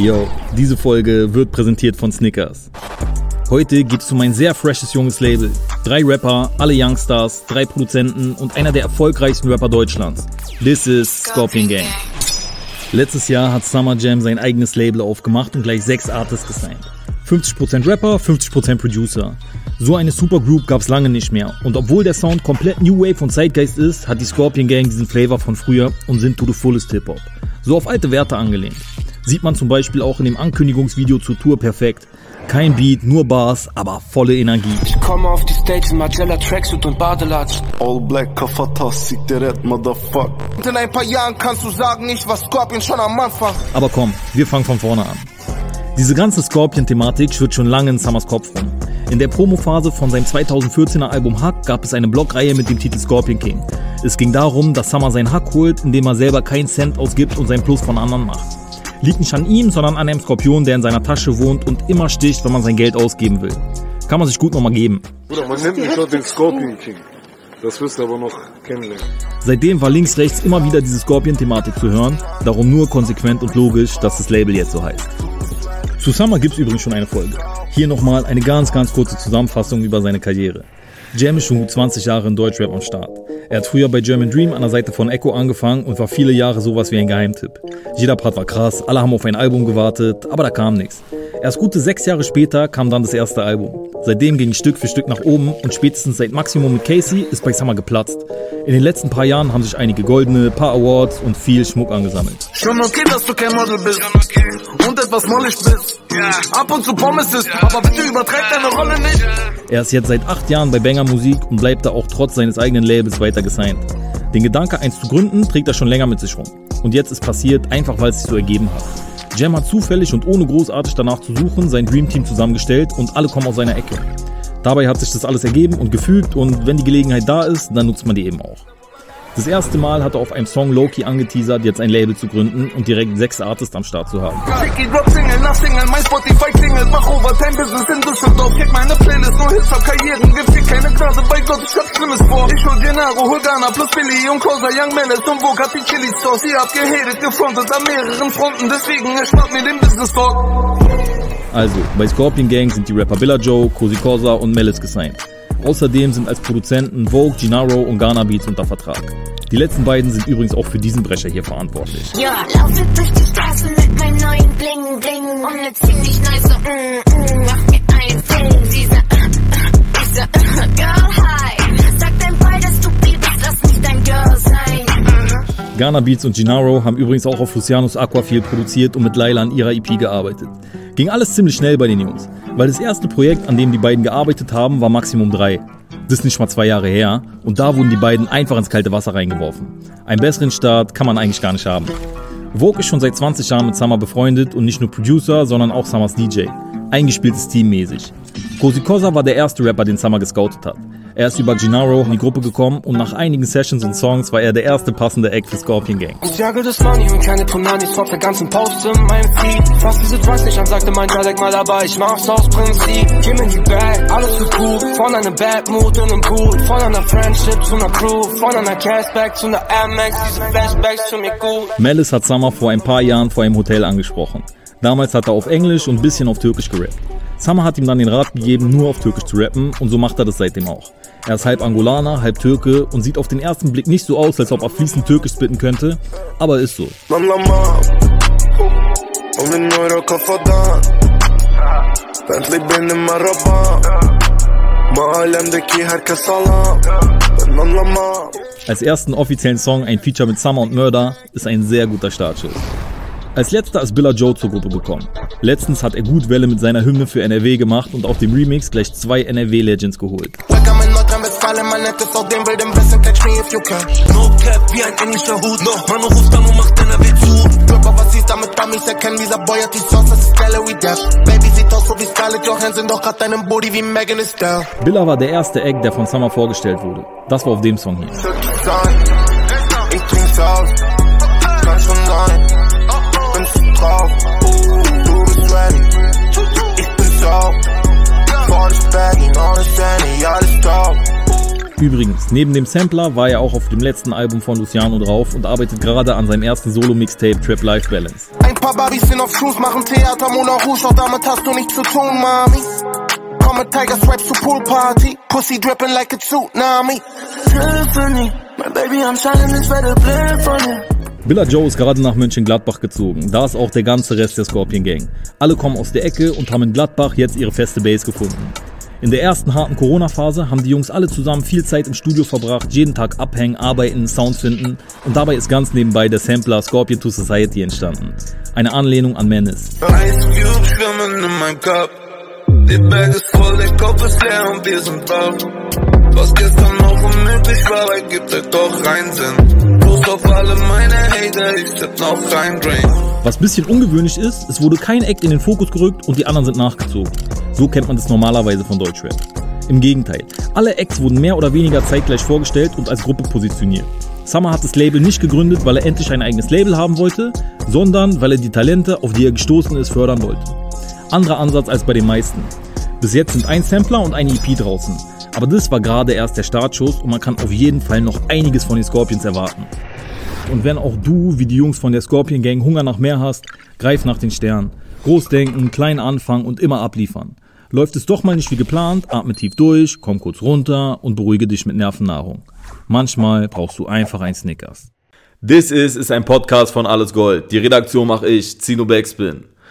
Yo, diese Folge wird präsentiert von Snickers. Heute geht es um ein sehr freshes junges Label. Drei Rapper, alle Youngstars, drei Produzenten und einer der erfolgreichsten Rapper Deutschlands. This is Scorpion Gang. Letztes Jahr hat Summer Jam sein eigenes Label aufgemacht und gleich sechs Artists gesigned. 50% Rapper, 50% Producer. So eine Supergroup gab's lange nicht mehr. Und obwohl der Sound komplett New Wave und Zeitgeist ist, hat die Scorpion Gang diesen Flavor von früher und sind to the fullest Hip-Hop. So auf alte Werte angelehnt. Sieht man zum Beispiel auch in dem Ankündigungsvideo zur Tour perfekt. Kein Beat, nur Bars, aber volle Energie. Ich komme auf die Stage in Magella Tracksuit und Badelatsch. All black Kafatas, Zigaret, motherfuck. Und in ein paar Jahren kannst du sagen, ich war Scorpion schon am Anfang. Aber komm, wir fangen von vorne an. Diese ganze Scorpion-Thematik schwirrt schon lange in Summers Kopf rum. In der Promophase von seinem 2014er Album Hack gab es eine Blogreihe mit dem Titel Scorpion King. Es ging darum, dass Summer seinen Hack holt, indem er selber keinen Cent ausgibt und seinen Plus von anderen macht. Liegt nicht an ihm, sondern an einem Skorpion, der in seiner Tasche wohnt und immer sticht, wenn man sein Geld ausgeben will. Kann man sich gut nochmal geben. Bruder, man nennt mich auch den Scorpion King. Das wirst du aber noch kennenlernen. Seitdem war links, rechts immer wieder diese Scorpion-Thematik zu hören, darum nur konsequent und logisch, dass das Label jetzt so heißt. Zu Summer gibt's übrigens schon eine Folge. Hier nochmal eine ganz, ganz kurze Zusammenfassung über seine Karriere. Jam ist schon gut 20 Jahre in Deutschrap am Start. Er hat früher bei German Dream an der Seite von Echo angefangen und war viele Jahre sowas wie ein Geheimtipp. Jeder Part war krass, alle haben auf ein Album gewartet, aber da kam nichts. Erst gute sechs Jahre später kam dann das erste Album. Seitdem ging es Stück für Stück nach oben und spätestens seit Maximum mit Casey ist bei Summer geplatzt. In den letzten paar Jahren haben sich einige goldene, paar Awards und viel Schmuck angesammelt. Schon okay, dass du kein Model bist. Und etwas mollig bist. Ab und zu Pommes ist, aber bitte übertreib deine Rolle nicht. Er ist jetzt seit acht Jahren bei Banger Musik und bleibt da auch trotz seines eigenen Labels weiter gesigned. Den Gedanke, eins zu gründen, trägt er schon länger mit sich rum. Und jetzt ist passiert, einfach weil es sich so ergeben hat. Jam hat zufällig und ohne großartig danach zu suchen sein Dream Team zusammengestellt und alle kommen aus seiner Ecke. Dabei hat sich das alles ergeben und gefügt und wenn die Gelegenheit da ist, dann nutzt man die eben auch. Das erste Mal hat er auf einem Song Loki angeteasert, jetzt ein Label zu gründen und direkt sechs Artists am Start zu haben. Also, bei Scorpion Gang sind die Rapper Billa Joe, Cosi Corsa und Melis gesigned. Außerdem sind als Produzenten Vogue, Gennaro und Ghana Beats unter Vertrag. Die letzten beiden sind übrigens auch für diesen Brecher hier verantwortlich. Ja, laufe durch die Straßen mit meinem neuen Bling Bling und ne ziemlich nice mm, Ghana Beats und Gennaro haben übrigens auch auf Lucianos Aquafield produziert und mit Laila an ihrer EP gearbeitet. Ging alles ziemlich schnell bei den Jungs, weil das erste Projekt, an dem die beiden gearbeitet haben, war Maximum 3. Das ist nicht mal zwei Jahre her und da wurden die beiden einfach ins kalte Wasser reingeworfen. Einen besseren Start kann man eigentlich gar nicht haben. Vogue ist schon seit 20 Jahren mit Summer befreundet und nicht nur Producer, sondern auch Summers DJ. Eingespieltes Team mäßig. Cosi Cosa war der erste Rapper, den Summer gescoutet hat. Er ist über Gennaro in die Gruppe gekommen und nach einigen Sessions und Songs war er der erste passende Act für Scorpion Gang. Ich jage das Money und keine Punanis vor der ganzen Post in meinem Feed. Fass diese Drugs nicht an, sagte mein Dialekt mal dabei, ich mach's aus Prinzip. Gib mir die Bag, alles wird gut. Von einem Bad Mood in einem Pool. Von einer Friendship zu einer Crew. Von einer Cashback zu einer Amex. Diese Flashbacks tun mir gut. Melis hat Summer vor ein paar Jahren vor einem Hotel angesprochen. Damals hat er auf Englisch und ein bisschen auf Türkisch gerappt. Summer hat ihm dann den Rat gegeben, nur auf Türkisch zu rappen und so macht er das seitdem auch. Er ist halb Angolaner, halb Türke und sieht auf den ersten Blick nicht so aus, als ob er fließend Türkisch spitten könnte, aber ist so. Anlamam Als ersten offiziellen Song ein Feature mit Summer und Murder ist ein sehr guter Startschuss. Als letzter ist Billa Joe zur Gruppe gekommen. Letztens hat er gut Welle mit seiner Hymne für NRW gemacht und auf dem Remix gleich zwei NRW-Legends geholt. Billa war der erste Act, der von Summer vorgestellt wurde. Das war auf dem Song hier. Übrigens, neben dem Sampler war er auch auf dem letzten Album von Luciano drauf und arbeitet gerade an seinem ersten Solo-Mixtape Trap Life Balance. Ein Paar Barbies sind auf Cruise, machen Theater, Moulin Rouge, doch damit hast du nichts zu tun, Mami. Komm mit Tiger Stripes zur Poolparty, Pussy dripping like a tsunami. Tiffany, my baby, I'm shining, ich werde blind von dir. Billa Joe ist gerade nach Mönchengladbach gezogen. Da ist auch der ganze Rest der Scorpion Gang. Alle kommen aus der Ecke und haben in Gladbach jetzt ihre feste Base gefunden. In der ersten harten Corona-Phase haben die Jungs alle zusammen viel Zeit im Studio verbracht, jeden Tag abhängen, arbeiten, Sounds finden und dabei ist ganz nebenbei der Sampler Scorpion to Society entstanden. Eine Anlehnung an Menace. Was gestern noch unmöglich war, ergibt er doch rein Sinn. Prost auf alle meine Hater, ich tipp noch kein Drink. Was bisschen ungewöhnlich ist, es wurde kein Act in den Fokus gerückt und die anderen sind nachgezogen. So kennt man das normalerweise von Deutschrap. Im Gegenteil, alle Acts wurden mehr oder weniger zeitgleich vorgestellt und als Gruppe positioniert. Summer hat das Label nicht gegründet, weil er endlich ein eigenes Label haben wollte, sondern weil er die Talente, auf die er gestoßen ist, fördern wollte. Anderer Ansatz als bei den meisten. Bis jetzt sind ein Sampler und eine EP draußen. Aber das war gerade erst der Startschuss und man kann auf jeden Fall noch einiges von den Scorpions erwarten. Und wenn auch du, wie die Jungs von der Scorpion Gang, Hunger nach mehr hast, greif nach den Sternen. Groß denken, klein anfangen und immer abliefern. Läuft es doch mal nicht wie geplant, atme tief durch, komm kurz runter und beruhige dich mit Nervennahrung. Manchmal brauchst du einfach ein Snickers. This is ist ein Podcast von Alles Gold. Die Redaktion mache ich, Zino Backspin.